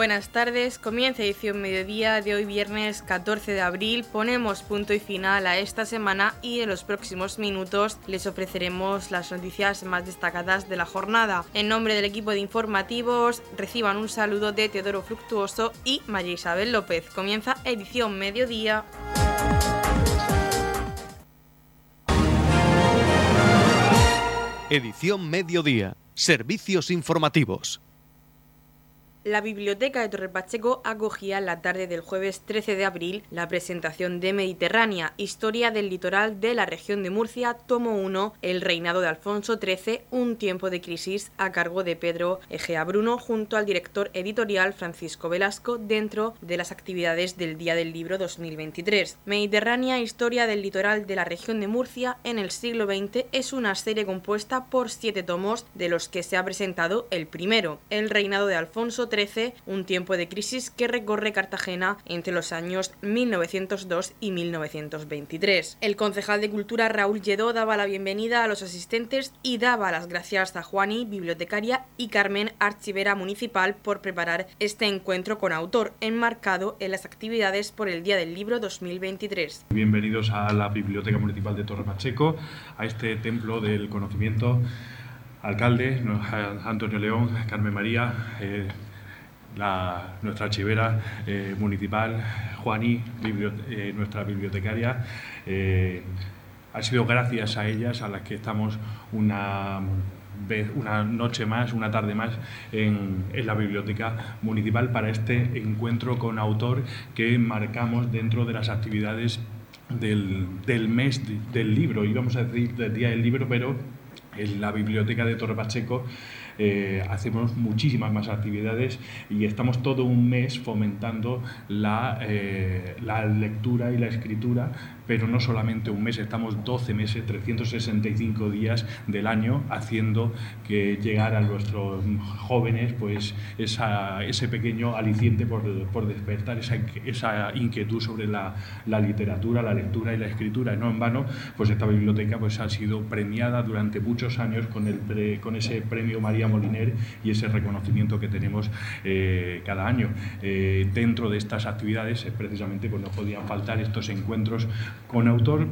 Buenas tardes, comienza edición mediodía de hoy viernes 14 de abril. Ponemos punto y final a esta semana y en los próximos minutos les ofreceremos las noticias más destacadas de la jornada. En nombre del equipo de informativos, reciban un saludo de Teodoro Fructuoso y María Isabel López. Comienza edición mediodía. Edición mediodía. Servicios informativos. La Biblioteca de Torre Pacheco acogía la tarde del jueves 13 de abril la presentación de Mediterránea, Historia del Litoral de la región de Murcia, tomo 1, El reinado de Alfonso XIII, un tiempo de crisis, a cargo de Pedro Egea Bruno, junto al director editorial Francisco Velasco, dentro de las actividades del Día del Libro 2023. Mediterránea, Historia del Litoral de la región de Murcia en el siglo XX es una serie compuesta por siete tomos, de los que se ha presentado el primero, El reinado de Alfonso un tiempo de crisis que recorre Cartagena entre los años 1902 y 1923. El concejal de Cultura Raúl Lledó daba la bienvenida a los asistentes y daba las gracias a Juani, bibliotecaria, y Carmen, archivera municipal, por preparar este encuentro con autor, enmarcado en las actividades por el Día del Libro 2023. Bienvenidos a la Biblioteca Municipal de Torre Pacheco, a este templo del conocimiento alcalde, Antonio León, Carmen María, eh, la, nuestra archivera eh, municipal, Juaní, eh, nuestra bibliotecaria. Eh, ha sido gracias a ellas a las que estamos una una noche más, una tarde más en, en, la biblioteca municipal para este encuentro con autor que marcamos dentro de las actividades del, del mes del libro, íbamos a decir del Día del Libro, pero en la biblioteca de Torre Pacheco eh, hacemos muchísimas más actividades y estamos todo un mes fomentando la, eh, la lectura y la escritura pero no solamente un mes, estamos 12 meses, 365 días del año haciendo que llegar a nuestros jóvenes pues ese pequeño aliciente por, por despertar esa, inquietud sobre la, literatura, la lectura y la escritura. no en vano, pues esta biblioteca pues ha sido premiada durante muchos años con, el con ese premio María Moliner y ese reconocimiento que tenemos eh, cada año. Eh, dentro de estas actividades, precisamente, pues no podían faltar estos encuentros con autor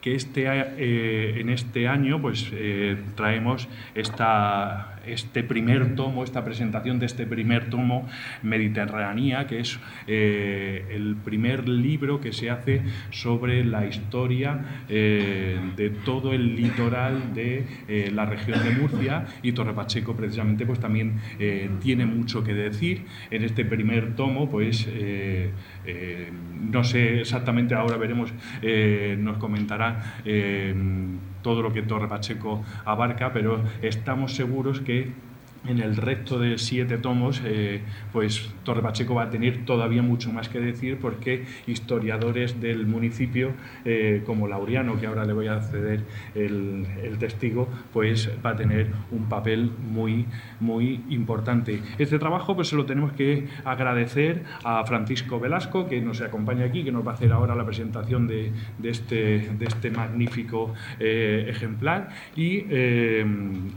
que este, eh, en este año pues, eh, traemos esta este primer tomo, esta presentación de este primer tomo, Mediterránea, que es eh, el primer libro que se hace sobre la historia eh, de todo el litoral de eh, la región de Murcia y Torre Pacheco precisamente pues también tiene mucho que decir. En este primer tomo pues no sé exactamente, ahora veremos, nos comentará todo lo que Torre Pacheco abarca, pero estamos seguros que en el resto de siete tomos, eh, pues Torre Pacheco va a tener todavía mucho más que decir porque historiadores del municipio, eh, como Laureano, que ahora le voy a ceder el, testigo, pues va a tener un papel muy, muy importante. Este trabajo pues se lo tenemos que agradecer a Francisco Velasco, que nos acompaña aquí, que nos va a hacer ahora la presentación de, este, de este magnífico eh, ejemplar, y,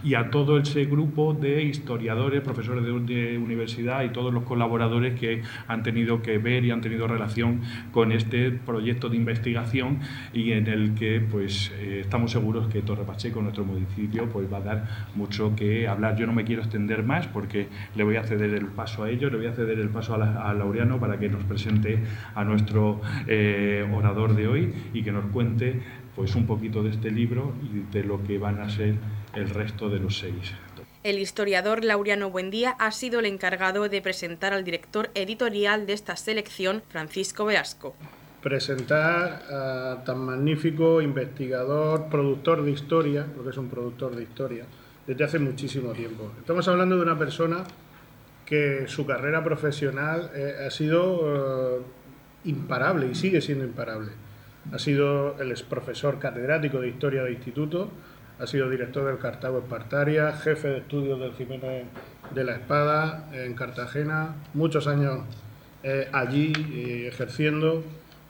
y a todo ese grupo de historiadores, profesores de, universidad y todos los colaboradores que han tenido que ver y han tenido relación con este proyecto de investigación y en el que pues eh, estamos seguros que Torre Pacheco, nuestro municipio, pues va a dar mucho que hablar. Yo no me quiero más porque le voy a ceder el paso a ellos, le voy a ceder el paso a, Laureano para que nos presente a nuestro eh, orador de hoy y que nos cuente pues un poquito de este libro y de lo que van a ser el resto de los seis. El historiador Laureano Buendía ha sido el encargado de presentar al director editorial de esta selección, Francisco Velasco. Presentar a tan magnífico investigador, productor de historia, porque es un productor de historia, desde hace muchísimo tiempo. Estamos hablando de una persona que su carrera profesional eh, ha sido eh, imparable y sigue siendo imparable. Ha sido el ex profesor catedrático de historia de instituto, ha sido director del Cartago Espartaria, jefe de estudios del Jiménez de la Espada en Cartagena, muchos años eh, allí eh, ejerciendo,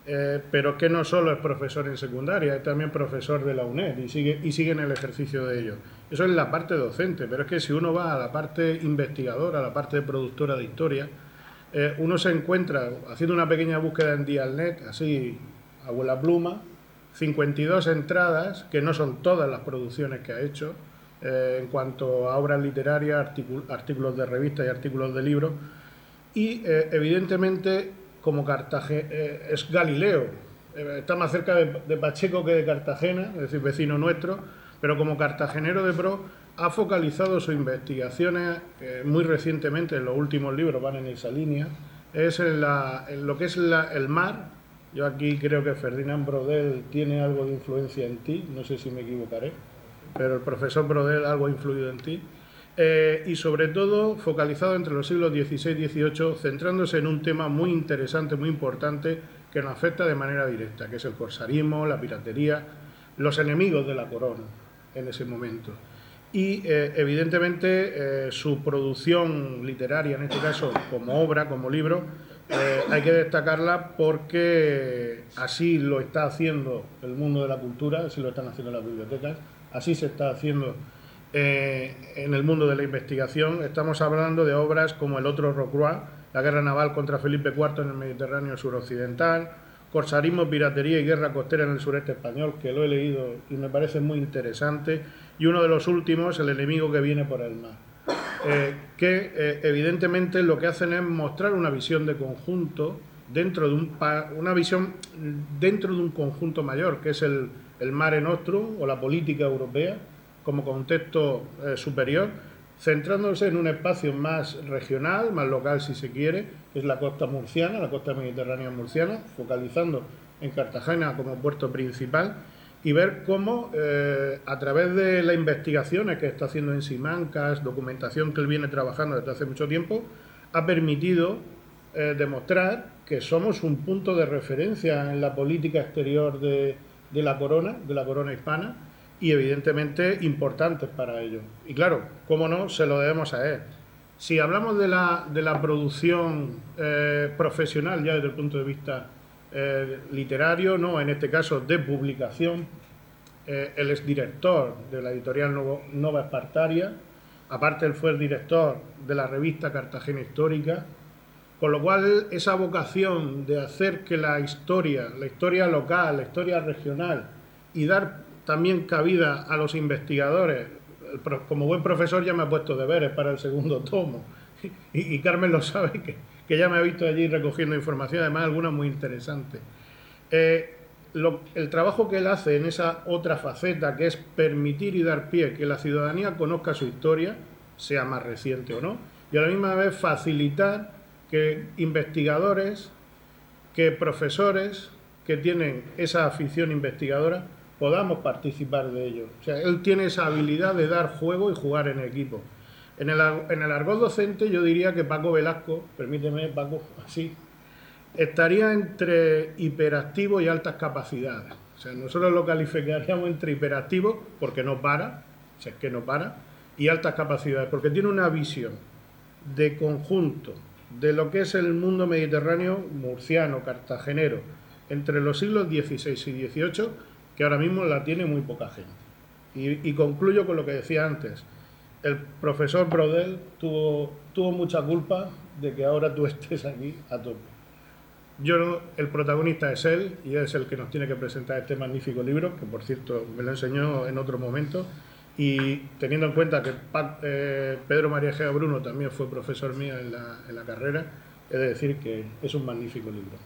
eh, pero que no solo es profesor en secundaria, es también profesor de la UNED y sigue, y sigue en el ejercicio de ello. Eso es la parte docente, pero es que si uno va a la parte investigadora, a la parte productora de historia, eh, uno se encuentra haciendo una pequeña búsqueda en Dialnet, así, abuela pluma, 52 entradas, que no son todas las producciones que ha hecho, eh, en cuanto a obras literarias, artículos de revistas y artículos de libros, y eh, evidentemente como Cartagena es Galileo, está más cerca de, de, Pacheco que de Cartagena, es decir, vecino nuestro, pero como cartagenero de pro ha focalizado sus investigaciones muy recientemente, en los últimos libros van en esa línea, es en, lo que es el mar. Yo aquí creo que Ferdinand Brodel tiene algo de influencia en ti, no sé si me equivocaré, pero el profesor Brodel algo ha influido en ti. Eh, y sobre todo focalizado entre los siglos XVI y XVIII, centrándose en un tema muy interesante, muy importante, que nos afecta de manera directa, que es el corsarismo, la piratería, los enemigos de la corona en ese momento y eh, evidentemente eh, su producción literaria, en este caso como obra, como libro, eh, hay que destacarla porque así lo está haciendo el mundo de la cultura, así lo están haciendo las bibliotecas, así se está haciendo en el mundo de la investigación. Estamos hablando de obras como El otro Rocroi, la guerra naval contra Felipe IV en el Mediterráneo suroccidental, Corsarismo, Piratería y Guerra Costera en el sureste español, que lo he leído y me parece muy interesante y uno de los últimos, el enemigo que viene por el mar. Eh, que eh, evidentemente lo que hacen es mostrar una visión de conjunto dentro de un una visión dentro de un conjunto mayor, que es el, el mare nostrum o la política europea como contexto eh, superior, centrándose en un espacio más regional, más local si se quiere, es la costa murciana, la costa mediterránea murciana, focalizando en Cartagena como puerto principal y ver cómo eh, a través de las investigaciones que está haciendo en Simancas, documentación que él viene trabajando desde hace mucho tiempo, ha permitido eh, demostrar que somos un punto de referencia en la política exterior de, la corona, de la corona hispana, y evidentemente importantes para ello. Y claro, cómo no, se lo debemos a él. Si hablamos de la, de la producción eh, profesional ya desde el punto de vista eh, literario, no, en este caso de publicación. Eh, él es director de la editorial Nova Espartaria, aparte él fue el director de la revista Cartagena Histórica, con lo cual esa vocación de hacer que la historia, la historia local, la historia regional y dar también cabida a los investigadores, como buen profesor ya me ha puesto deberes para el segundo tomo y Carmen lo sabe que que ya me ha visto allí recogiendo información, además alguna muy interesante. Eh, el trabajo que él hace en esa otra faceta, que es permitir y dar pie que la ciudadanía conozca su historia, sea más reciente o no, y a la misma vez facilitar que investigadores, que profesores que tienen esa afición investigadora podamos participar de ello. O sea, él tiene esa habilidad de dar juego y jugar en equipo. En el, en el argot docente yo diría que Paco Velasco, permíteme Paco, así, estaría entre hiperactivo y altas capacidades. O sea, nosotros lo calificaríamos entre hiperactivo porque no para, o sea, es que no para, y altas capacidades, porque tiene una visión de conjunto de lo que es el mundo mediterráneo murciano, cartagenero, entre los siglos XVI y XVIII, que ahora mismo la tiene muy poca gente. Y, concluyo con lo que decía antes el profesor Brodel tuvo, tuvo mucha culpa de que ahora tú estés aquí a tope. Yo, el protagonista es él y es el que nos tiene que presentar este magnífico libro, que por cierto me lo enseñó en otro momento. Y teniendo en cuenta que eh, Pedro María Gea Bruno también fue profesor mío en la, en la carrera, he de decir que es un magnífico libro.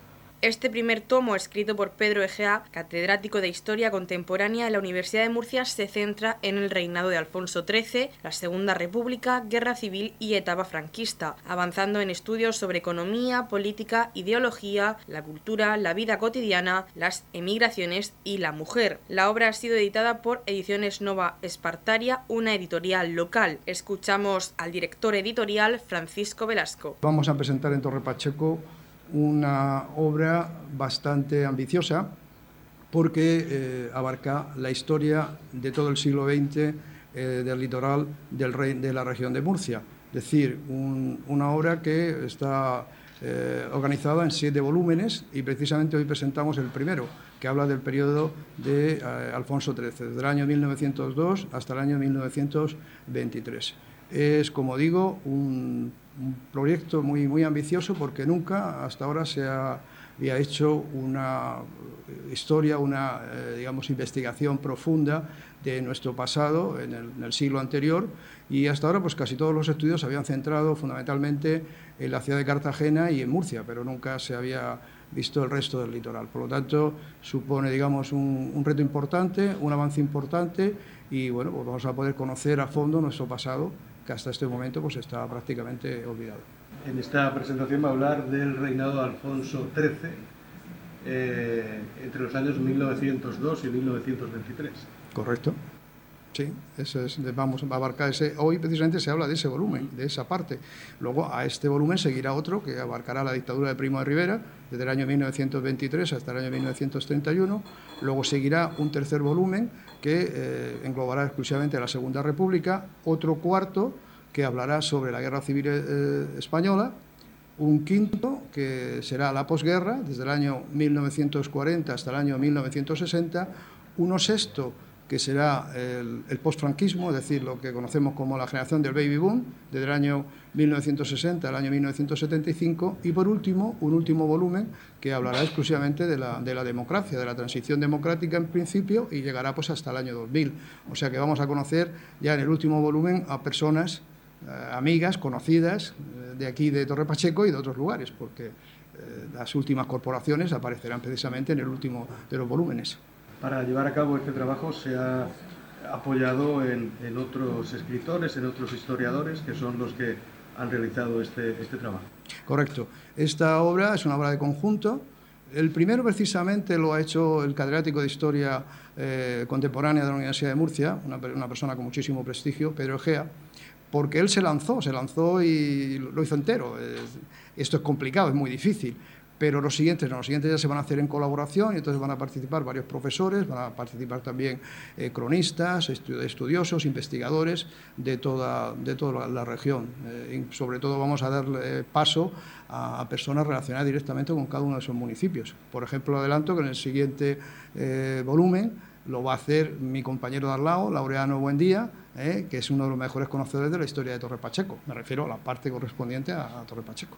Este primer tomo, escrito por Pedro Egea, catedrático de Historia Contemporánea en la Universidad de Murcia, se centra en el reinado de Alfonso XIII, la Segunda República, Guerra Civil y etapa franquista, avanzando en estudios sobre economía, política, ideología, la cultura, la vida cotidiana, las emigraciones y la mujer. La obra ha sido editada por Ediciones Nova Espartaria, una editorial local. Escuchamos al director editorial Francisco Velasco. Vamos a presentar en Torre Pacheco una obra bastante ambiciosa porque eh, abarca la historia de todo el siglo XX eh, del litoral de la región de Murcia. Es decir, una obra que está eh, organizada en siete volúmenes y precisamente hoy presentamos el primero, que habla del periodo de Alfonso XIII, desde el año 1902 hasta el año 1923. Es, como digo, un, proyecto muy, muy ambicioso porque nunca hasta ahora se había hecho una historia, una eh, digamos, investigación profunda de nuestro pasado en el, siglo anterior y hasta ahora pues casi todos los estudios se habían centrado fundamentalmente en la ciudad de Cartagena y en Murcia, pero nunca se había visto el resto del litoral. Por lo tanto, supone digamos un, reto importante, un avance importante y bueno, pues vamos a poder conocer a fondo nuestro pasado que hasta este momento pues está prácticamente olvidado. En esta presentación va a hablar del reinado de Alfonso XIII eh, entre los años 1902 y 1923. Correcto. Sí, eso es, vamos a abarcar ese. Hoy precisamente se habla de ese volumen, de esa parte. Luego a este volumen seguirá otro que abarcará la dictadura de Primo de Rivera desde el año 1923 hasta el año 1931. Luego seguirá un tercer volumen que eh, englobará exclusivamente la Segunda República. Otro cuarto que hablará sobre la Guerra Civil eh, Española. Un quinto que será la posguerra, desde el año 1940 hasta el año 1960. Uno sexto que será el, postfranquismo, es decir, lo que conocemos como la generación del baby boom, desde el año 1960 al año 1975, y por último, un último volumen que hablará exclusivamente de la, de la democracia, de la transición democrática en principio, y llegará pues hasta el año 2000. O sea que vamos a conocer ya en el último volumen a personas eh, amigas, conocidas eh, de aquí de Torre Pacheco y de otros lugares, porque eh, las últimas corporaciones aparecerán precisamente en el último de los volúmenes. Para llevar a cabo este trabajo se ha apoyado en, otros escritores, en otros historiadores, que son los que han realizado este, este trabajo. Correcto. Esta obra es una obra de conjunto. El primero precisamente lo ha hecho el catedrático de Historia eh, Contemporánea de la Universidad de Murcia, una, una, persona con muchísimo prestigio, Pedro Egea, porque él se lanzó, se lanzó y lo hizo entero. Esto es complicado, es muy difícil pero los siguientes los siguientes ya se van a hacer en colaboración y entonces van a participar varios profesores, van a participar también eh, cronistas, estudiosos, investigadores de toda, de toda la, región. Eh, sobre todo vamos a darle paso a, personas relacionadas directamente con cada uno de esos municipios. Por ejemplo, adelanto que en el siguiente eh, volumen lo va a hacer mi compañero de al lado, Laureano Buendía, que es uno de los mejores conocedores de la historia de Torre Pacheco. Me refiero a la parte correspondiente a Torre Pacheco.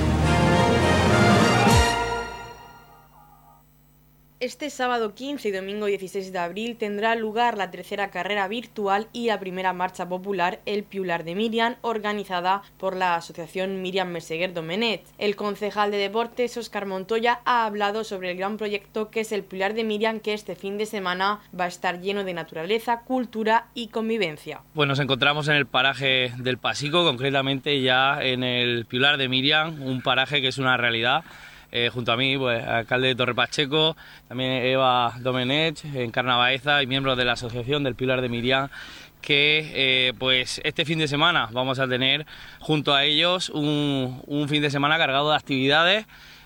Este sábado 15 y domingo 16 de abril tendrá lugar la tercera carrera virtual y la primera marcha popular El Piular de Miriam, organizada por la Asociación Miriam Meseguer Domenet. El concejal de deportes, Oscar Montoya, ha hablado sobre el gran proyecto que es el Piular de Miriam, que este fin de semana va a estar lleno de naturaleza, cultura y convivencia. Pues nos encontramos en el paraje del Pasico, concretamente ya en el Piular de Miriam, un paraje que es una realidad eh, junto a mí, pues, alcalde de Torre Pacheco, también Eva Domenech, Encarna Baeza y miembros de la Asociación del Pilar de Miriam, que eh, pues este fin de semana vamos a tener junto a ellos un, un fin de semana cargado de actividades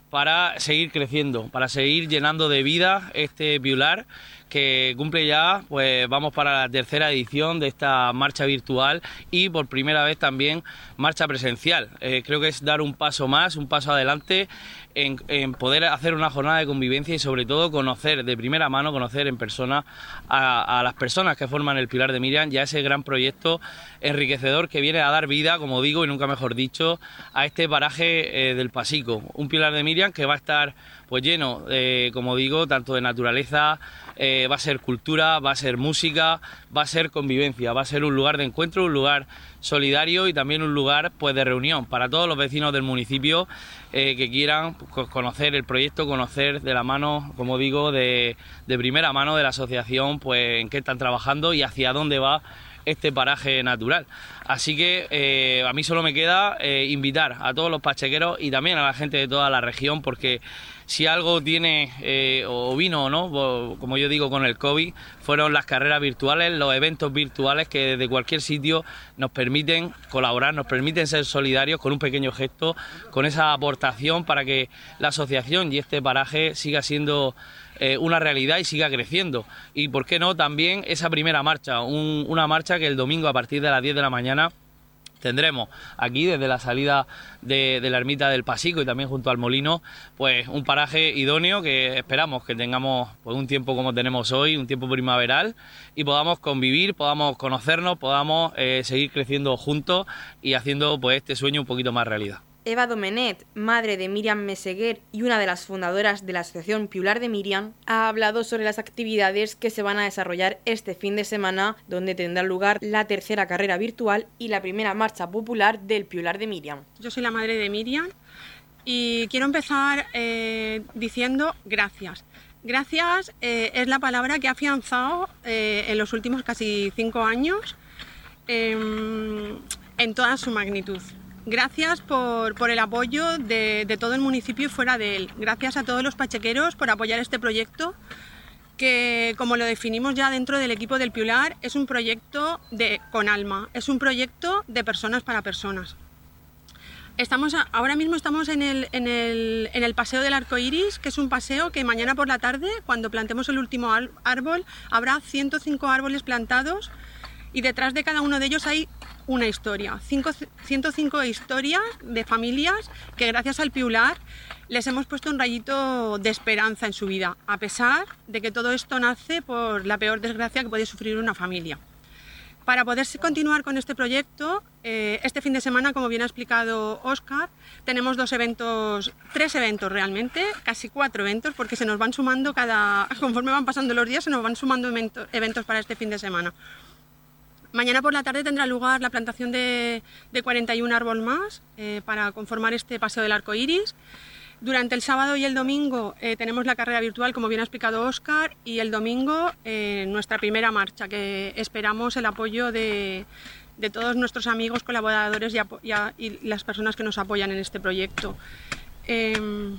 para seguir creciendo, para seguir llenando de vida este Pilar que cumple ya, pues vamos para la tercera edición de esta marcha virtual y por primera vez también marcha presencial. Eh, creo que es dar un paso más, un paso adelante en, poder hacer una jornada de convivencia y sobre todo conocer de primera mano, conocer en persona a, las personas que forman el Pilar de Miriam, ya ese gran proyecto enriquecedor que viene a dar vida, como digo y nunca mejor dicho, a este paraje eh, del Pasico. Un Pilar de Miriam que va a estar pues lleno, como digo, tanto de naturaleza, eh, va a ser cultura, va a ser música, va a ser convivencia, va a ser un lugar de encuentro, un lugar solidario y también un lugar pues de reunión para todos los vecinos del municipio eh, que quieran pues, conocer el proyecto, conocer de la mano, como digo, de, primera mano de la asociación, pues en qué están trabajando y hacia dónde va este paraje natural. Así que eh, a mí solo me queda invitar a todos los pachequeros y también a la gente de toda la región porque si algo tiene eh, o vino o no, como yo digo con el COVID, fueron las carreras virtuales, los eventos virtuales que desde cualquier sitio nos permiten colaborar, nos permiten ser solidarios con un pequeño gesto, con esa aportación para que la asociación y este paraje siga siendo eh, una realidad y siga creciendo. Y por qué no también esa primera marcha, una marcha que el domingo a partir de las 10 de la mañana tendremos aquí desde la salida de, la ermita del Pasico y también junto al molino, pues un paraje idóneo que esperamos que tengamos pues, un tiempo como tenemos hoy, un tiempo primaveral y podamos convivir, podamos conocernos, podamos eh, seguir creciendo juntos y haciendo pues este sueño un poquito más realidad. Eva Domenet, madre de Miriam Meseguer y una de las fundadoras de la Asociación Piular de Miriam, ha hablado sobre las actividades que se van a desarrollar este fin de semana, donde tendrá lugar la tercera carrera virtual y la primera marcha popular del Piular de Miriam. Yo soy la madre de Miriam y quiero empezar eh, diciendo gracias. Gracias eh, es la palabra que ha afianzado eh, en los últimos casi cinco años em, en toda su magnitud. Gracias por, el apoyo de, todo el municipio y fuera de él. Gracias a todos los pachequeros por apoyar este proyecto que, como lo definimos ya dentro del equipo del Piular, es un proyecto de, con alma, es un proyecto de personas para personas. Estamos ahora mismo estamos en el, en, el, en el, Paseo del Arco Iris, que es un paseo que mañana por la tarde, cuando plantemos el último árbol, habrá 105 árboles plantados y detrás de cada uno de ellos hay una historia, 105 historias de familias que gracias al Piular les hemos puesto un rayito de esperanza en su vida, a pesar de que todo esto nace por la peor desgracia que puede sufrir una familia. Para poder continuar con este proyecto, eh, este fin de semana, como bien ha explicado Oscar, tenemos dos eventos, tres eventos realmente, casi cuatro eventos, porque se nos van sumando cada, conforme van pasando los días, se nos van sumando eventos para este fin de semana. Mañana por la tarde tendrá lugar la plantación de, 41 árboles más eh, para conformar este paseo del arco iris. Durante el sábado y el domingo eh, tenemos la carrera virtual, como bien ha explicado Oscar, y el domingo eh, nuestra primera marcha, que esperamos el apoyo de, todos nuestros amigos, colaboradores y, las personas que nos apoyan en este proyecto. Em,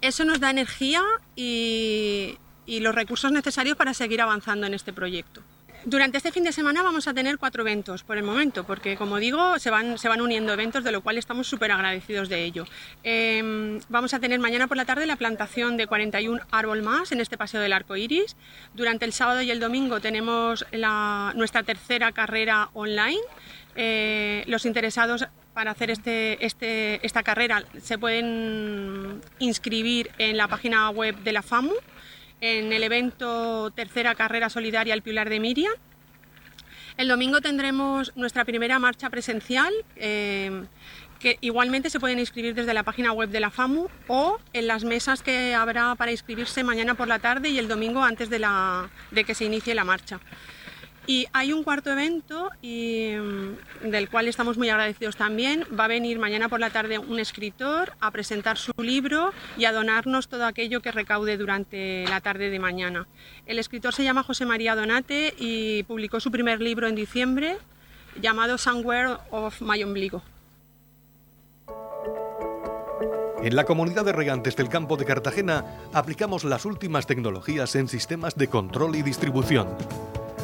eso nos da energía y los recursos necesarios para seguir avanzando en este proyecto. Durante este fin de semana vamos a tener cuatro eventos por el momento, porque como digo, se van, se van uniendo eventos, de lo cual estamos súper agradecidos de ello. Em, vamos a tener mañana por la tarde la plantación de 41 árboles más en este paseo del arco iris. Durante el sábado y el domingo tenemos nuestra tercera carrera online. Eh, los interesados para hacer este, este, esta carrera se pueden inscribir en la página web de la FAMU en el evento Tercera Carrera Solidaria El Pilar de Miriam. El domingo tendremos nuestra primera marcha presencial, eh, que igualmente se pueden inscribir desde la página web de la FAMU o en las mesas que habrá para inscribirse mañana por la tarde y el domingo antes de, de que se inicie la marcha. Y hay un cuarto evento mm, del cual estamos muy agradecidos también. Va a venir mañana por la tarde un escritor a presentar su libro y a donarnos todo aquello que recaude durante la tarde de mañana. El escritor se llama José María Donate y publicó su primer libro en diciembre llamado Somewhere of My Ombligo. En la comunidad de regantes del campo de Cartagena aplicamos las últimas tecnologías en sistemas de control y distribución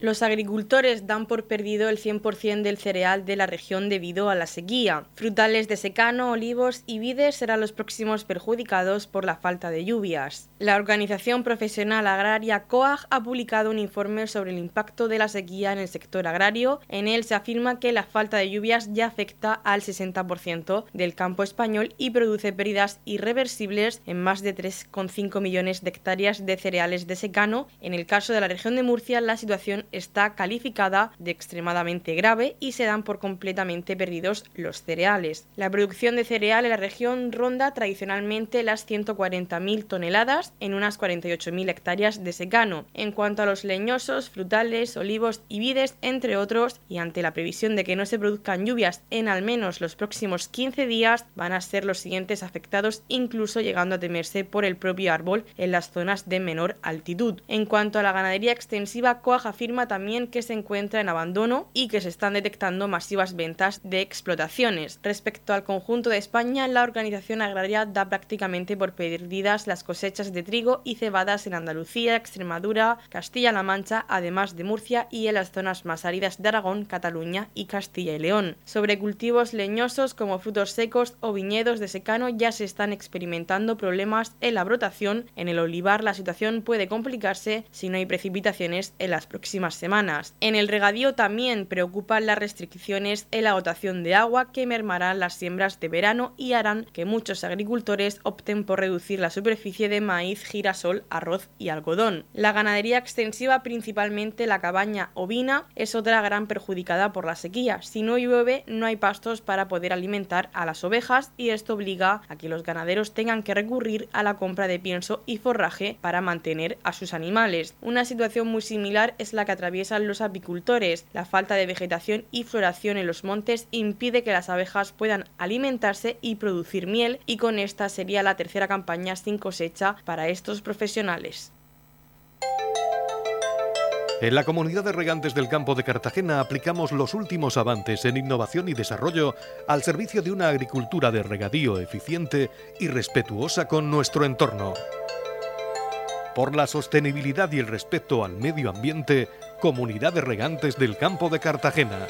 Los agricultores dan por perdido el 100% del cereal de la región debido a la sequía. Frutales de secano, olivos y vides serán los próximos perjudicados por la falta de lluvias. La organización profesional agraria COAG ha publicado un informe sobre el impacto de la sequía en el sector agrario. En él se afirma que la falta de lluvias ya afecta al 60% del campo español y produce pérdidas irreversibles en más de 3,5 millones de hectáreas de cereales de secano. En el caso de la región de Murcia, la situación está calificada de extremadamente grave y se dan por completamente perdidos los cereales. La producción de cereal en la región ronda tradicionalmente las 140.000 toneladas en unas 48.000 hectáreas de secano. En cuanto a los leñosos, frutales, olivos y vides, entre otros, y ante la previsión de que no se produzcan lluvias en al menos los próximos 15 días, van a ser los siguientes afectados, incluso llegando a temerse por el propio árbol en las zonas de menor altitud. En cuanto a la ganadería extensiva, Coag afirma también que se encuentra en abandono y que se están detectando masivas ventas de explotaciones. Respecto al conjunto de España, la organización agraria da prácticamente por perdidas las cosechas de trigo y cebadas en Andalucía, Extremadura, Castilla-La Mancha, además de Murcia y en las zonas más áridas de Aragón, Cataluña y Castilla y León. Sobre cultivos leñosos como frutos secos o viñedos de secano ya se están experimentando problemas en la brotación. En el olivar la situación puede complicarse si no hay precipitaciones en las próximas semanas. En el regadío también preocupan las restricciones en la dotación de agua que mermarán las siembras de verano y harán que muchos agricultores opten por reducir la superficie de maíz, girasol, arroz y algodón. La ganadería extensiva, principalmente la cabaña ovina, es otra gran perjudicada por la sequía. Si no llueve, no hay pastos para poder alimentar a las ovejas y esto obliga a que los ganaderos tengan que recurrir a la compra de pienso y forraje para mantener a sus animales. Una situación muy similar es la que atraviesan los apicultores. La falta de vegetación y floración en los montes impide que las abejas puedan alimentarse y producir miel y con esta sería la tercera campaña sin cosecha para estos profesionales. En la comunidad de regantes del campo de Cartagena aplicamos los últimos avances en innovación y desarrollo al servicio de una agricultura de regadío eficiente y respetuosa con nuestro entorno. Por la sostenibilidad y el respeto al medio ambiente, Comunidad de Regantes del Campo de Cartagena.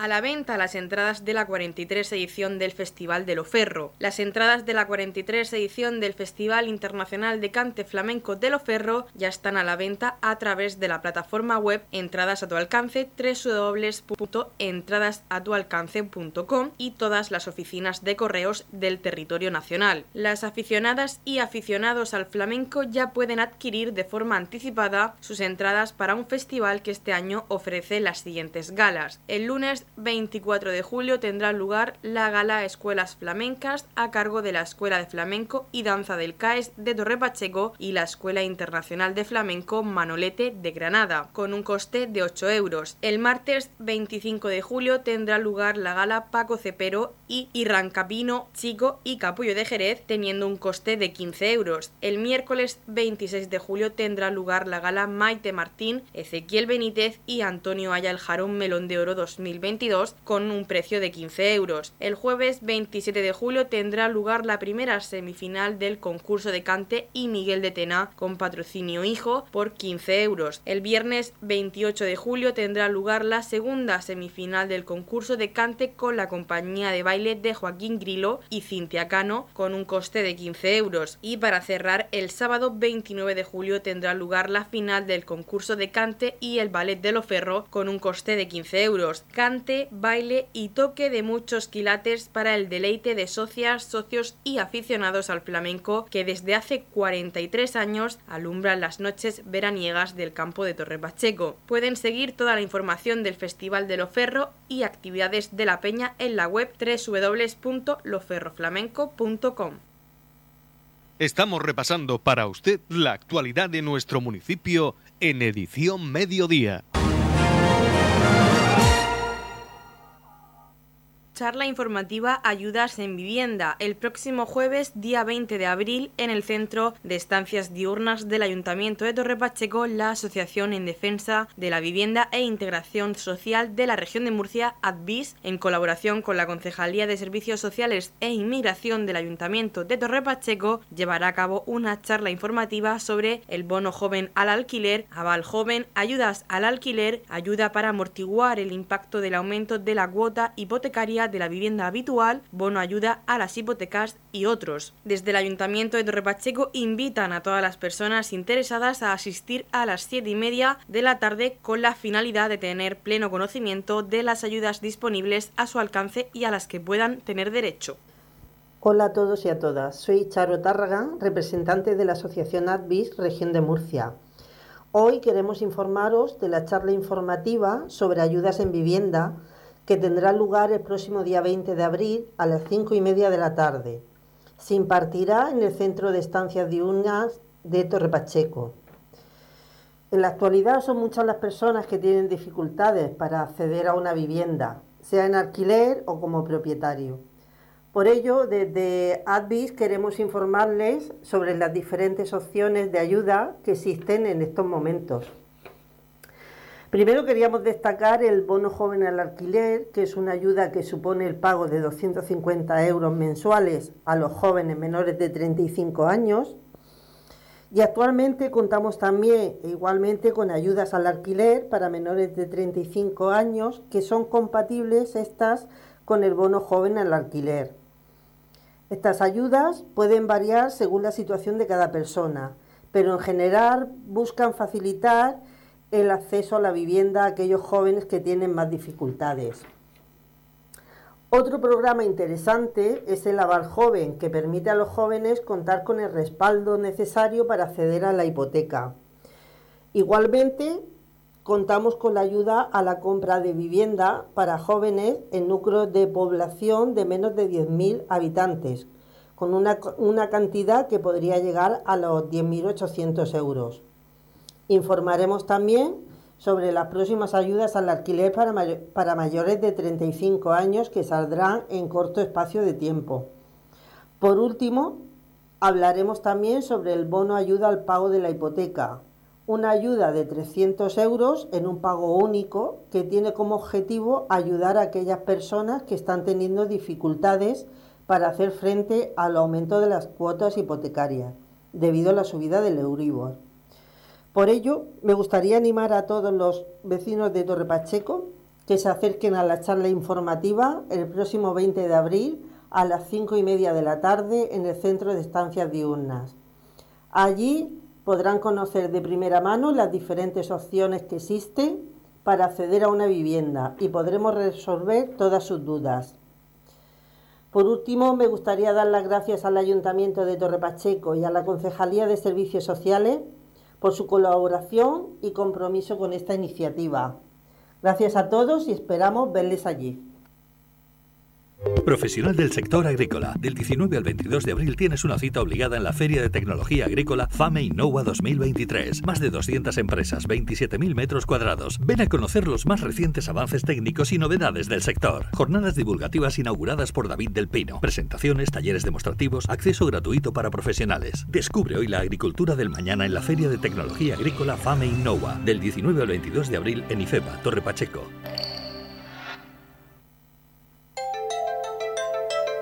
A la venta las entradas de la 43 edición del Festival de Loferro. Las entradas de la 43 edición del Festival Internacional de Cante Flamenco de Loferro ya están a la venta a través de la plataforma web Entradas a tu alcance www.entradasatualcance.com y todas las oficinas de correos del territorio nacional. Las aficionadas y aficionados al flamenco ya pueden adquirir de forma anticipada sus entradas para un festival que este año ofrece las siguientes galas. El lunes 24 de julio tendrá lugar la gala Escuelas Flamencas a cargo de la Escuela de Flamenco y Danza del CAES de Torre Pacheco y la Escuela Internacional de Flamenco Manolete de Granada, con un coste de 8 euros. El martes 25 de julio tendrá lugar la gala Paco Cepero y Irrancapino Chico y Capullo de Jerez, teniendo un coste de 15 euros. El miércoles 26 de julio tendrá lugar la gala Maite Martín, Ezequiel Benítez y Antonio Aya el Jarón Melón de Oro 2020 con un precio de 15 euros. El jueves 27 de julio tendrá lugar la primera semifinal del concurso de cante y Miguel de Tena con patrocinio hijo por 15 euros. El viernes 28 de julio tendrá lugar la segunda semifinal del concurso de cante con la compañía de baile de Joaquín Grilo y Cintia Cano con un coste de 15 euros. Y para cerrar, el sábado 29 de julio tendrá lugar la final del concurso de cante y el ballet de Loferro con un coste de 15 euros. Cante baile y toque de muchos quilates para el deleite de socias, socios y aficionados al flamenco que desde hace 43 años alumbran las noches veraniegas del campo de Torre Pacheco. Pueden seguir toda la información del Festival de Loferro y actividades de la Peña en la web www.loferroflamenco.com. Estamos repasando para usted la actualidad de nuestro municipio en edición mediodía. Charla informativa Ayudas en Vivienda el próximo jueves, día 20 de abril, en el Centro de Estancias Diurnas del Ayuntamiento de Torre Pacheco, la Asociación en Defensa de la Vivienda e Integración Social de la Región de Murcia, ADVIS, en colaboración con la Concejalía de Servicios Sociales e Inmigración del Ayuntamiento de Torre Pacheco, llevará a cabo una charla informativa sobre el bono joven al alquiler, aval joven, ayudas al alquiler, ayuda para amortiguar el impacto del aumento de la cuota hipotecaria de la vivienda habitual, bono ayuda a las hipotecas y otros. Desde el Ayuntamiento de Torre Pacheco invitan a todas las personas interesadas a asistir a las 7 y media de la tarde con la finalidad de tener pleno conocimiento de las ayudas disponibles a su alcance y a las que puedan tener derecho. Hola a todos y a todas, soy Charo Tárraga, representante de la Asociación ADVIS Región de Murcia. Hoy queremos informaros de la charla informativa sobre ayudas en vivienda que tendrá lugar el próximo día 20 de abril a las 5 y media de la tarde. Se impartirá en el Centro de Estancias Diurnas de Torre Pacheco. En la actualidad son muchas las personas que tienen dificultades para acceder a una vivienda, sea en alquiler o como propietario. Por ello, desde Advis queremos informarles sobre las diferentes opciones de ayuda que existen en estos momentos. Primero queríamos destacar el bono joven al alquiler, que es una ayuda que supone el pago de 250 euros mensuales a los jóvenes menores de 35 años. Y actualmente contamos también igualmente con ayudas al alquiler para menores de 35 años, que son compatibles estas con el bono joven al alquiler. Estas ayudas pueden variar según la situación de cada persona, pero en general buscan facilitar el acceso a la vivienda a aquellos jóvenes que tienen más dificultades. Otro programa interesante es el Aval Joven, que permite a los jóvenes contar con el respaldo necesario para acceder a la hipoteca. Igualmente, contamos con la ayuda a la compra de vivienda para jóvenes en núcleos de población de menos de 10.000 habitantes, con una, una, cantidad que podría llegar a los 10.800 euros. Informaremos también sobre las próximas ayudas al alquiler para, para mayores de 35 años que saldrán en corto espacio de tiempo. Por último, hablaremos también sobre el bono ayuda al pago de la hipoteca, una ayuda de 300 euros en un pago único que tiene como objetivo ayudar a aquellas personas que están teniendo dificultades para hacer frente al aumento de las cuotas hipotecarias debido a la subida del Euribor. Por ello, me gustaría animar a todos los vecinos de Torre Pacheco que se acerquen a la charla informativa el próximo 20 de abril a las 5 y media de la tarde en el Centro de Estancias Diurnas. Allí podrán conocer de primera mano las diferentes opciones que existen para acceder a una vivienda y podremos resolver todas sus dudas. Por último, me gustaría dar las gracias al Ayuntamiento de Torre Pacheco y a la Concejalía de Servicios Sociales por su colaboración y compromiso con esta iniciativa. Gracias a todos y esperamos verles allí. Profesional del sector agrícola. Del 19 al 22 de abril tienes una cita obligada en la Feria de Tecnología Agrícola FAME Innova 2023. Más de 200 empresas, 27.000 metros cuadrados. Ven a conocer los más recientes avances técnicos y novedades del sector. Jornadas divulgativas inauguradas por David del Pino. Presentaciones, talleres demostrativos, acceso gratuito para profesionales. Descubre hoy la agricultura del mañana en la Feria de Tecnología Agrícola FAME Innova. Del 19 al 22 de abril en IFEBA, Torre Pacheco.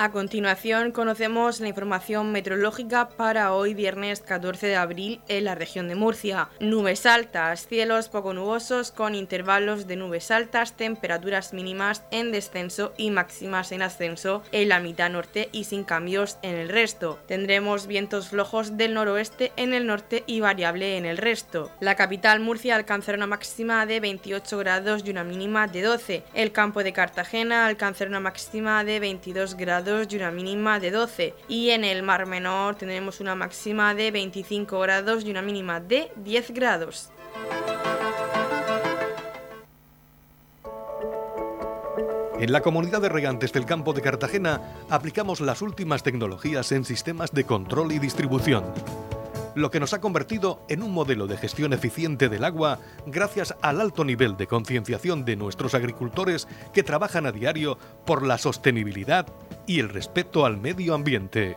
A continuación conocemos la información meteorológica para hoy viernes 14 de abril en la región de Murcia. Nubes altas, cielos poco nubosos con intervalos de nubes altas, temperaturas mínimas en descenso y máximas en ascenso en la mitad norte y sin cambios en el resto. Tendremos vientos flojos del noroeste en el norte y variable en el resto. La capital Murcia alcanzará una máxima de 28 grados y una mínima de 12. El campo de Cartagena alcanzará una máxima de 22 y una mínima de 12 y en el Mar Menor tendremos una máxima de 25 grados y una mínima de 10 grados. En la comunidad de regantes del campo de Cartagena aplicamos las últimas tecnologías en sistemas de control y distribución lo que nos ha convertido en un modelo de gestión eficiente del agua gracias al alto nivel de concienciación de nuestros agricultores que trabajan a diario por la sostenibilidad y el respeto al medio ambiente.